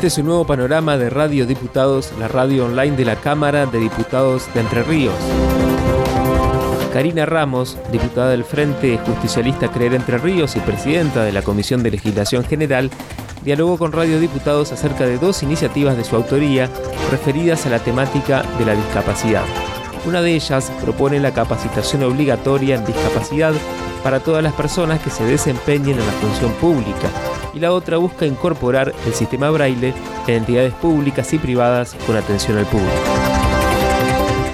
Este es un nuevo panorama de Radio Diputados, la radio online de la Cámara de Diputados de Entre Ríos. Karina Ramos, diputada del Frente Justicialista Creer Entre Ríos y presidenta de la Comisión de Legislación General, dialogó con Radio Diputados acerca de dos iniciativas de su autoría referidas a la temática de la discapacidad. Una de ellas propone la capacitación obligatoria en discapacidad para todas las personas que se desempeñen en la función pública y la otra busca incorporar el sistema braille en entidades públicas y privadas con atención al público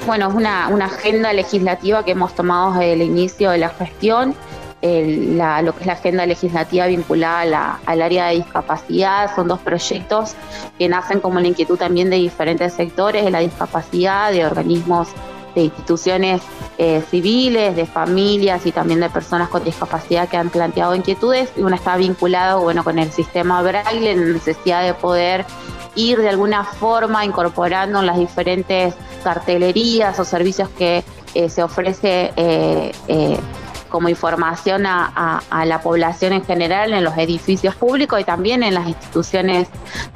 bueno, es una, agenda legislativa que hemos tomado desde el inicio de la gestión, lo que es la agenda legislativa vinculada al área de discapacidad. Son dos proyectos que nacen como la inquietud también de diferentes sectores de la discapacidad, de organismos de instituciones eh, civiles, de familias y también de personas con discapacidad que han planteado inquietudes. Y uno está vinculado bueno, con el sistema braille, en la necesidad de poder ir de alguna forma incorporando en las diferentes cartelerías o servicios que eh, se ofrece eh, como información a, la población en general en los edificios públicos y también en las instituciones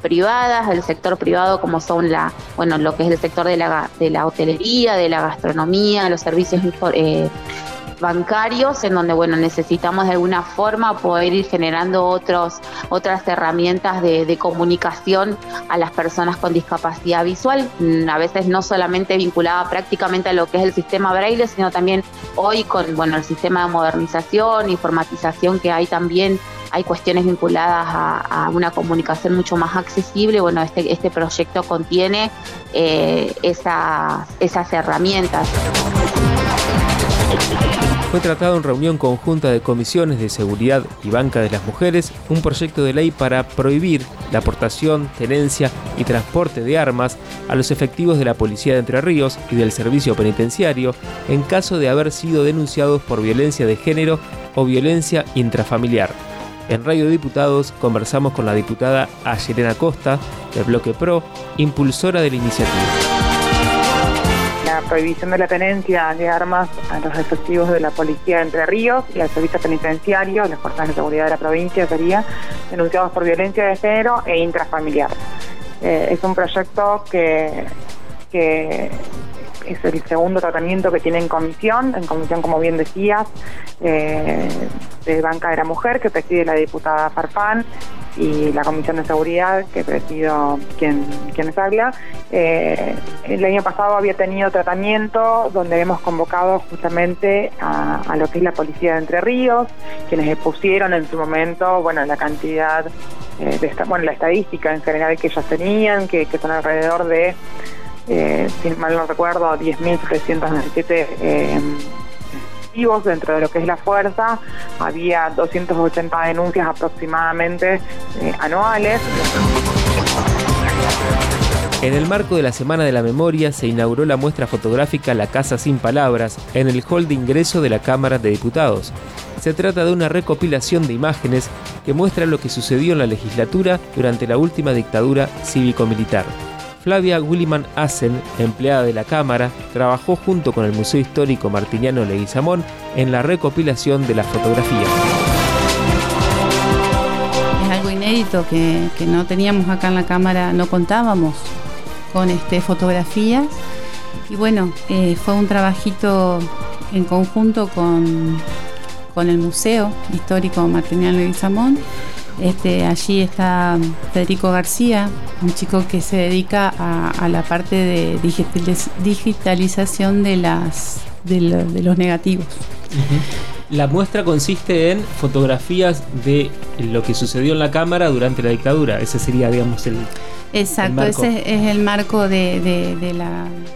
privadas, el sector privado como son la, bueno, lo que es el sector de la, de la hotelería, de la gastronomía, los servicios bancarios en donde bueno necesitamos de alguna forma poder ir generando otros otras herramientas de, comunicación a las personas con discapacidad visual mm, a veces no solamente vinculada prácticamente a lo que es el sistema braille sino también hoy con bueno el sistema de modernización informatización que hay también hay cuestiones vinculadas a, una comunicación mucho más accesible. Bueno, este, este proyecto contiene eh, esas, esas herramientas. Fue tratado en reunión conjunta de comisiones de seguridad y banca de las mujeres un proyecto de ley para prohibir la aportación, tenencia y transporte de armas a los efectivos de la Policía de Entre Ríos y del Servicio Penitenciario en caso de haber sido denunciados por violencia de género o violencia intrafamiliar. En Radio Diputados conversamos con la diputada Ayelena Costa, del Bloque PRO, impulsora de la iniciativa prohibición de la tenencia de armas a los efectivos de la Policía de Entre Ríos y al Servicio Penitenciario, las fuerzas de seguridad de la provincia sería, denunciados por violencia de género e intrafamiliar. Eh, es un proyecto que, que es el segundo tratamiento que tiene en comisión, en comisión, como bien decías, eh, de Banca de la Mujer, que preside la diputada Farfán, y la Comisión de Seguridad, que presido quien, quienes habla. Eh, el año pasado había tenido tratamiento donde hemos convocado justamente a, lo que es la Policía de Entre Ríos, quienes expusieron en su momento bueno, la cantidad, eh, de esta, bueno, la estadística en general que ellos tenían, que, son alrededor de, eh, si mal no recuerdo, 10.397 dentro de lo que es la fuerza. Había 280 denuncias aproximadamente eh, anuales. En el marco de la Semana de la Memoria se inauguró la muestra fotográfica La Casa Sin Palabras en el hall de ingreso de la Cámara de Diputados. Se trata de una recopilación de imágenes que muestra lo que sucedió en la legislatura durante la última dictadura cívico-militar. Flavia Williman Assen, empleada de la Cámara, trabajó junto con el Museo Histórico Martiniano Leguizamón en la recopilación de las fotografías. Es algo inédito que, no teníamos acá en la Cámara, no contábamos con este, fotografías. Y bueno, eh, fue un trabajito en conjunto con, con el Museo Histórico Martiniano Leguizamón este, allí está Federico García, un chico que se dedica a, la parte de digitalización de, las, de, los negativos. La muestra consiste en fotografías de lo que sucedió en la Cámara durante la dictadura. Ese sería, digamos, el, Exacto, ese es el marco de,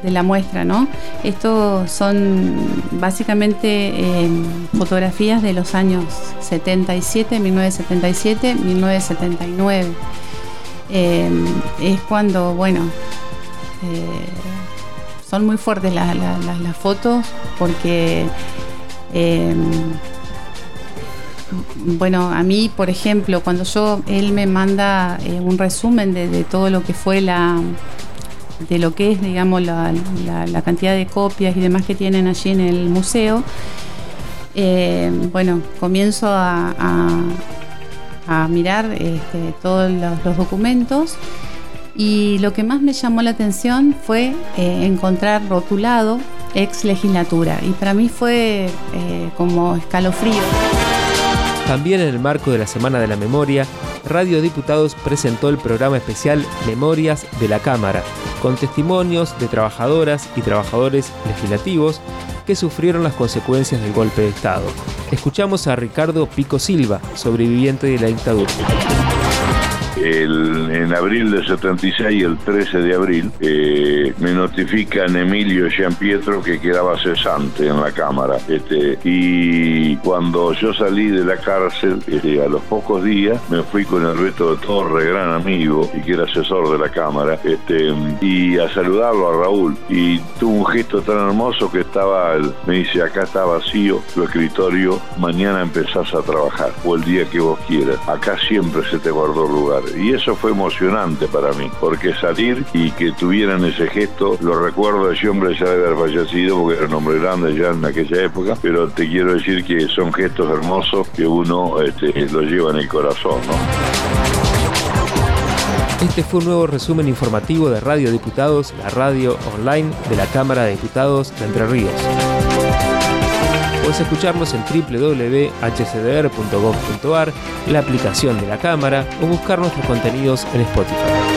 la, muestra, ¿no? Estos son básicamente eh, fotografías de los años 77, 1977, 1979. es cuando, bueno, eh, son muy fuertes las fotos porque eh, bueno, a mí, por ejemplo, cuando yo, él me manda eh, un resumen de, todo lo que fue la, de lo que es, digamos, la, cantidad de copias y demás que tienen allí en el museo, eh, bueno, comienzo a, mirar este, todos los, documentos y lo que más me llamó la atención fue eh, encontrar rotulado ex legislatura y para mí fue como escalofrío. También en el marco de la Semana de la Memoria, Radio Diputados presentó el programa especial Memorias de la Cámara, con testimonios de trabajadoras y trabajadores legislativos que sufrieron las consecuencias del golpe de Estado. Escuchamos a Ricardo Pico Silva, sobreviviente de la dictadura en abril del 76, el 13 de abril, eh, me notifican Emilio Pietro que quedaba cesante en la Cámara. Este, y cuando yo salí de la cárcel, este, a los pocos días, me fui con el resto de Torre, gran amigo, y que era asesor de la Cámara, este, y a saludarlo a Raúl. Y tuvo un gesto tan hermoso que estaba, me dice, acá está vacío tu escritorio, mañana empezás a trabajar, o el día que vos quieras. Acá siempre se te guardó lugar. Y eso fue emocionante para mí, porque salir y que tuvieran ese gesto, lo recuerdo, ese hombre ya debe haber fallecido porque era un hombre grande ya en aquella época, pero te quiero decir que son gestos hermosos que uno este, los lleva en el corazón. Este fue un nuevo resumen informativo de Radio Diputados, la radio online de la Cámara de Diputados de Entre Ríos. Puedes escucharnos en www.hcdr.gov.ar, la aplicación de la cámara o buscar nuestros contenidos en Spotify.